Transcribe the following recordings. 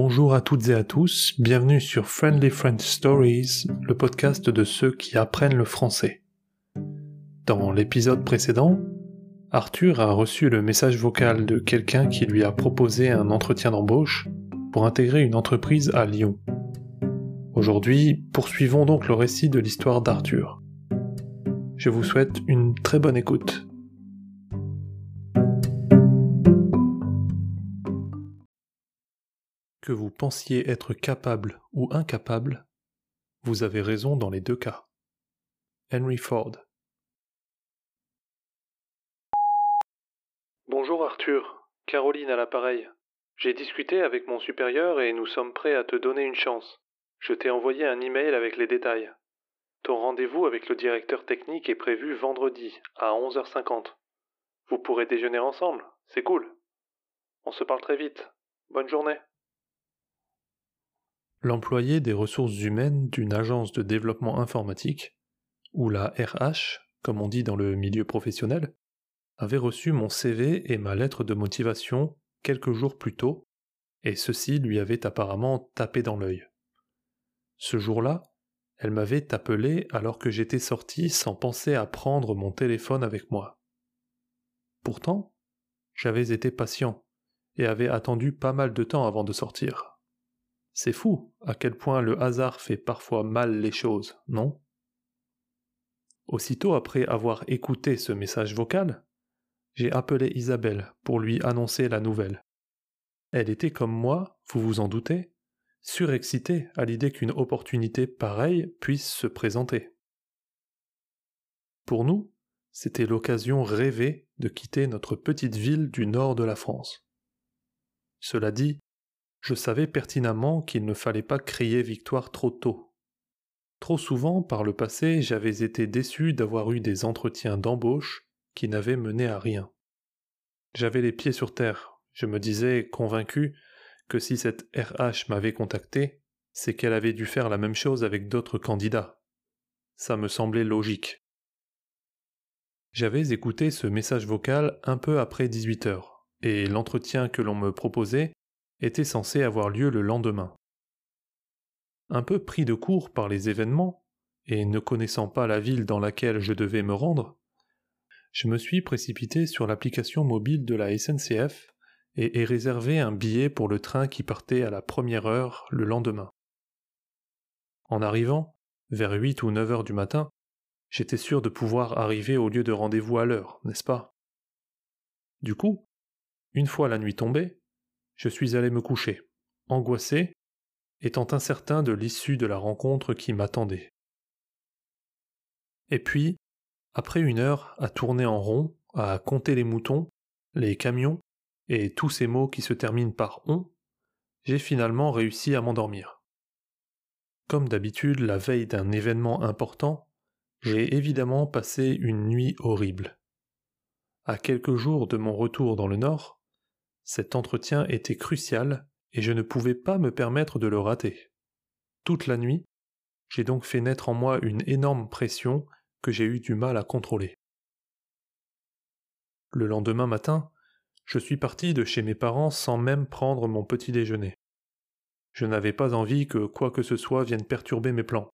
Bonjour à toutes et à tous, bienvenue sur Friendly French Stories, le podcast de ceux qui apprennent le français. Dans l'épisode précédent, Arthur a reçu le message vocal de quelqu'un qui lui a proposé un entretien d'embauche pour intégrer une entreprise à Lyon. Aujourd'hui, poursuivons donc le récit de l'histoire d'Arthur. Je vous souhaite une très bonne écoute. Que vous pensiez être capable ou incapable, vous avez raison dans les deux cas. Henry Ford. Bonjour Arthur, Caroline à l'appareil. J'ai discuté avec mon supérieur et nous sommes prêts à te donner une chance. Je t'ai envoyé un email avec les détails. Ton rendez-vous avec le directeur technique est prévu vendredi à 11h50. Vous pourrez déjeuner ensemble, c'est cool. On se parle très vite. Bonne journée. L'employé des ressources humaines d'une agence de développement informatique, ou la RH, comme on dit dans le milieu professionnel, avait reçu mon CV et ma lettre de motivation quelques jours plus tôt, et ceci lui avait apparemment tapé dans l'œil. Ce jour-là, elle m'avait appelé alors que j'étais sorti sans penser à prendre mon téléphone avec moi. Pourtant, j'avais été patient et avais attendu pas mal de temps avant de sortir. C'est fou à quel point le hasard fait parfois mal les choses, non? Aussitôt après avoir écouté ce message vocal, j'ai appelé Isabelle pour lui annoncer la nouvelle. Elle était comme moi, vous vous en doutez, surexcitée à l'idée qu'une opportunité pareille puisse se présenter. Pour nous, c'était l'occasion rêvée de quitter notre petite ville du nord de la France. Cela dit, je savais pertinemment qu'il ne fallait pas crier victoire trop tôt. Trop souvent, par le passé, j'avais été déçu d'avoir eu des entretiens d'embauche qui n'avaient mené à rien. J'avais les pieds sur terre, je me disais convaincu que si cette RH m'avait contacté, c'est qu'elle avait dû faire la même chose avec d'autres candidats. Ça me semblait logique. J'avais écouté ce message vocal un peu après 18 heures, et l'entretien que l'on me proposait était censé avoir lieu le lendemain. Un peu pris de court par les événements, et ne connaissant pas la ville dans laquelle je devais me rendre, je me suis précipité sur l'application mobile de la SNCF et ai réservé un billet pour le train qui partait à la première heure le lendemain. En arrivant, vers huit ou neuf heures du matin, j'étais sûr de pouvoir arriver au lieu de rendez-vous à l'heure, n'est-ce pas? Du coup, une fois la nuit tombée, je suis allé me coucher, angoissé, étant incertain de l'issue de la rencontre qui m'attendait. Et puis, après une heure à tourner en rond, à compter les moutons, les camions, et tous ces mots qui se terminent par on, j'ai finalement réussi à m'endormir. Comme d'habitude la veille d'un événement important, j'ai évidemment passé une nuit horrible. À quelques jours de mon retour dans le Nord, cet entretien était crucial et je ne pouvais pas me permettre de le rater. Toute la nuit, j'ai donc fait naître en moi une énorme pression que j'ai eu du mal à contrôler. Le lendemain matin, je suis parti de chez mes parents sans même prendre mon petit déjeuner. Je n'avais pas envie que quoi que ce soit vienne perturber mes plans.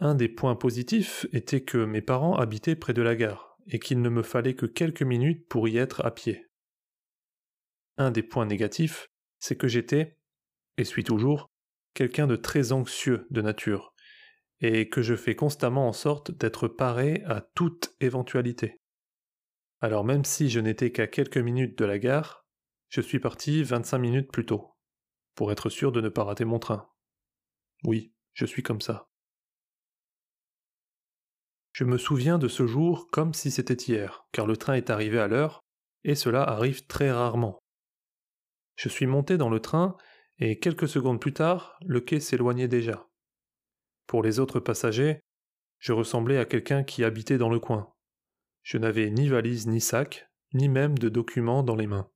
Un des points positifs était que mes parents habitaient près de la gare, et qu'il ne me fallait que quelques minutes pour y être à pied. Un des points négatifs, c'est que j'étais, et suis toujours, quelqu'un de très anxieux de nature, et que je fais constamment en sorte d'être paré à toute éventualité. Alors même si je n'étais qu'à quelques minutes de la gare, je suis parti 25 minutes plus tôt, pour être sûr de ne pas rater mon train. Oui, je suis comme ça. Je me souviens de ce jour comme si c'était hier, car le train est arrivé à l'heure, et cela arrive très rarement. Je suis monté dans le train et quelques secondes plus tard, le quai s'éloignait déjà. Pour les autres passagers, je ressemblais à quelqu'un qui habitait dans le coin. Je n'avais ni valise ni sac, ni même de documents dans les mains.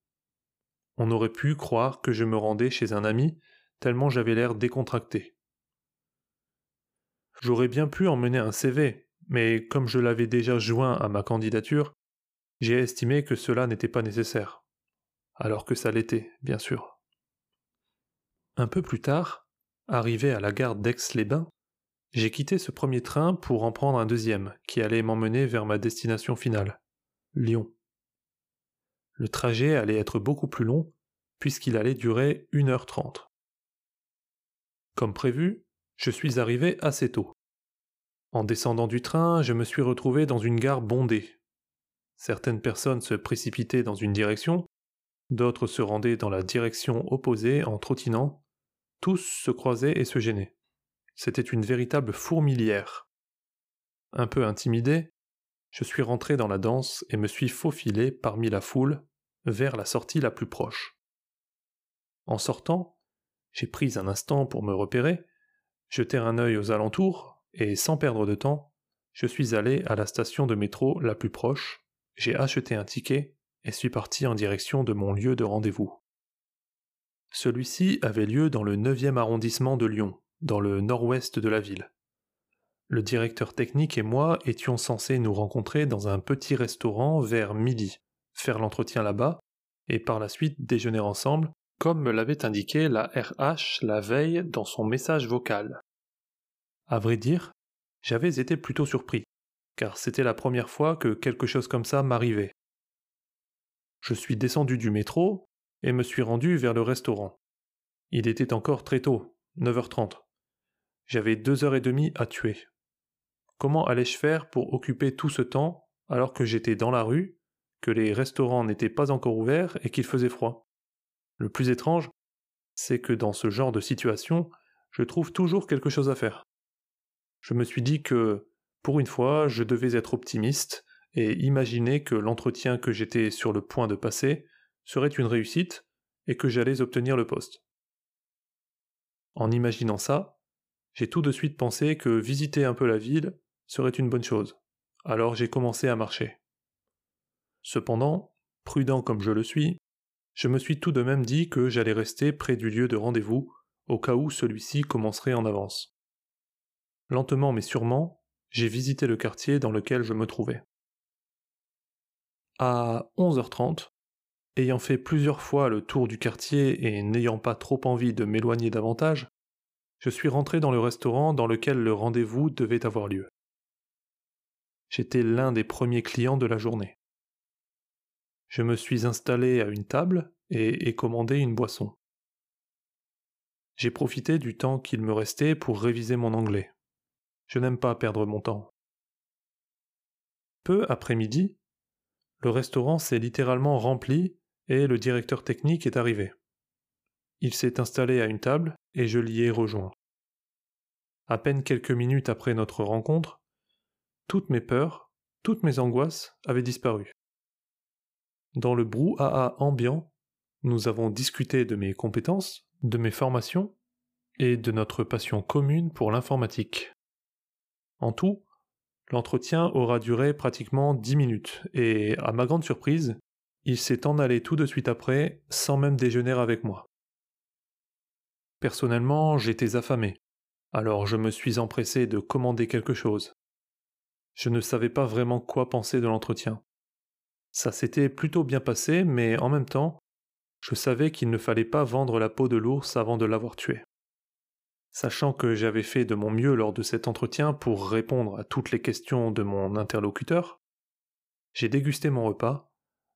On aurait pu croire que je me rendais chez un ami, tellement j'avais l'air décontracté. J'aurais bien pu emmener un CV, mais comme je l'avais déjà joint à ma candidature, j'ai estimé que cela n'était pas nécessaire alors que ça l'était, bien sûr. Un peu plus tard, arrivé à la gare d'Aix-les-Bains, j'ai quitté ce premier train pour en prendre un deuxième qui allait m'emmener vers ma destination finale, Lyon. Le trajet allait être beaucoup plus long puisqu'il allait durer 1h30. Comme prévu, je suis arrivé assez tôt. En descendant du train, je me suis retrouvé dans une gare bondée. Certaines personnes se précipitaient dans une direction, d'autres se rendaient dans la direction opposée en trottinant, tous se croisaient et se gênaient. C'était une véritable fourmilière. Un peu intimidé, je suis rentré dans la danse et me suis faufilé parmi la foule vers la sortie la plus proche. En sortant, j'ai pris un instant pour me repérer, jeter un œil aux alentours, et sans perdre de temps, je suis allé à la station de métro la plus proche, j'ai acheté un ticket et suis parti en direction de mon lieu de rendez-vous. Celui-ci avait lieu dans le 9e arrondissement de Lyon, dans le nord-ouest de la ville. Le directeur technique et moi étions censés nous rencontrer dans un petit restaurant vers midi, faire l'entretien là-bas, et par la suite déjeuner ensemble, comme me l'avait indiqué la RH la veille dans son message vocal. À vrai dire, j'avais été plutôt surpris, car c'était la première fois que quelque chose comme ça m'arrivait. Je suis descendu du métro et me suis rendu vers le restaurant. Il était encore très tôt, 9h30. J'avais deux heures et demie à tuer. Comment allais-je faire pour occuper tout ce temps alors que j'étais dans la rue, que les restaurants n'étaient pas encore ouverts et qu'il faisait froid? Le plus étrange, c'est que dans ce genre de situation, je trouve toujours quelque chose à faire. Je me suis dit que, pour une fois, je devais être optimiste et imaginer que l'entretien que j'étais sur le point de passer serait une réussite et que j'allais obtenir le poste. En imaginant ça, j'ai tout de suite pensé que visiter un peu la ville serait une bonne chose. Alors j'ai commencé à marcher. Cependant, prudent comme je le suis, je me suis tout de même dit que j'allais rester près du lieu de rendez-vous au cas où celui-ci commencerait en avance. Lentement mais sûrement, j'ai visité le quartier dans lequel je me trouvais. À 11h30, ayant fait plusieurs fois le tour du quartier et n'ayant pas trop envie de m'éloigner davantage, je suis rentré dans le restaurant dans lequel le rendez-vous devait avoir lieu. J'étais l'un des premiers clients de la journée. Je me suis installé à une table et ai commandé une boisson. J'ai profité du temps qu'il me restait pour réviser mon anglais. Je n'aime pas perdre mon temps. Peu après midi, le restaurant s'est littéralement rempli et le directeur technique est arrivé. Il s'est installé à une table et je l'y ai rejoint. À peine quelques minutes après notre rencontre, toutes mes peurs, toutes mes angoisses avaient disparu. Dans le brouhaha ambiant, nous avons discuté de mes compétences, de mes formations et de notre passion commune pour l'informatique. En tout, l'entretien aura duré pratiquement dix minutes, et à ma grande surprise, il s'est en allé tout de suite après, sans même déjeuner avec moi. Personnellement, j'étais affamé, alors je me suis empressé de commander quelque chose. Je ne savais pas vraiment quoi penser de l'entretien. Ça s'était plutôt bien passé, mais en même temps, je savais qu'il ne fallait pas vendre la peau de l'ours avant de l'avoir tué. Sachant que j'avais fait de mon mieux lors de cet entretien pour répondre à toutes les questions de mon interlocuteur, j'ai dégusté mon repas,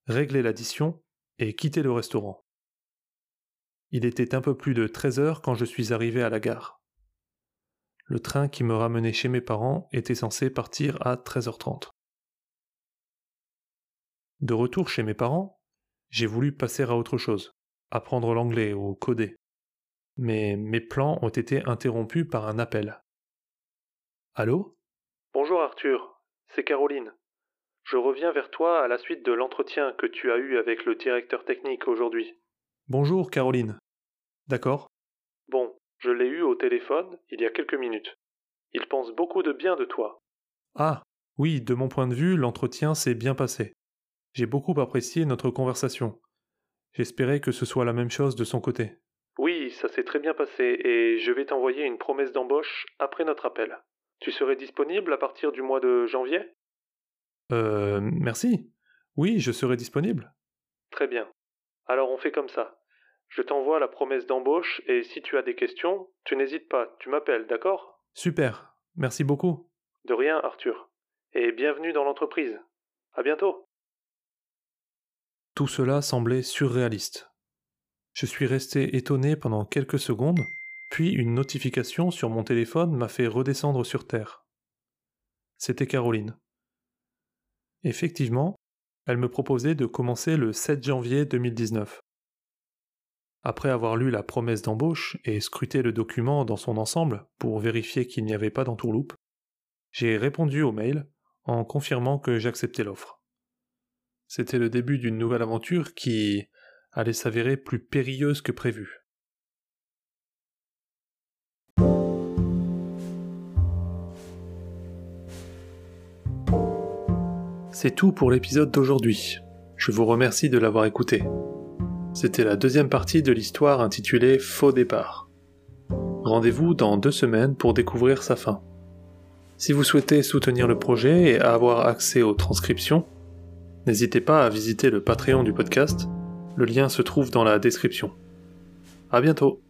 réglé l'addition et quitté le restaurant. Il était un peu plus de 13 heures quand je suis arrivé à la gare. Le train qui me ramenait chez mes parents était censé partir à 13h30. De retour chez mes parents, j'ai voulu passer à autre chose, apprendre l'anglais ou coder. Mais mes plans ont été interrompus par un appel. Allô? Bonjour Arthur, c'est Caroline. Je reviens vers toi à la suite de l'entretien que tu as eu avec le directeur technique aujourd'hui. Bonjour Caroline. D'accord? Bon, je l'ai eu au téléphone il y a quelques minutes. Il pense beaucoup de bien de toi. Ah, oui, de mon point de vue, l'entretien s'est bien passé. J'ai beaucoup apprécié notre conversation. J'espérais que ce soit la même chose de son côté. Ça s'est très bien passé et je vais t'envoyer une promesse d'embauche après notre appel. Tu serais disponible à partir du mois de janvier? Euh, merci. Oui, je serai disponible. Très bien. Alors on fait comme ça. Je t'envoie la promesse d'embauche et si tu as des questions, tu n'hésites pas, tu m'appelles, d'accord? Super, merci beaucoup. De rien, Arthur. Et bienvenue dans l'entreprise. À bientôt. Tout cela semblait surréaliste. Je suis resté étonné pendant quelques secondes, puis une notification sur mon téléphone m'a fait redescendre sur Terre. C'était Caroline. Effectivement, elle me proposait de commencer le 7 janvier 2019. Après avoir lu la promesse d'embauche et scruté le document dans son ensemble pour vérifier qu'il n'y avait pas d'entourloupe, j'ai répondu au mail en confirmant que j'acceptais l'offre. C'était le début d'une nouvelle aventure qui allait s'avérer plus périlleuse que prévu. C'est tout pour l'épisode d'aujourd'hui. Je vous remercie de l'avoir écouté. C'était la deuxième partie de l'histoire intitulée Faux départ. Rendez-vous dans deux semaines pour découvrir sa fin. Si vous souhaitez soutenir le projet et avoir accès aux transcriptions, n'hésitez pas à visiter le Patreon du podcast, le lien se trouve dans la description. À bientôt!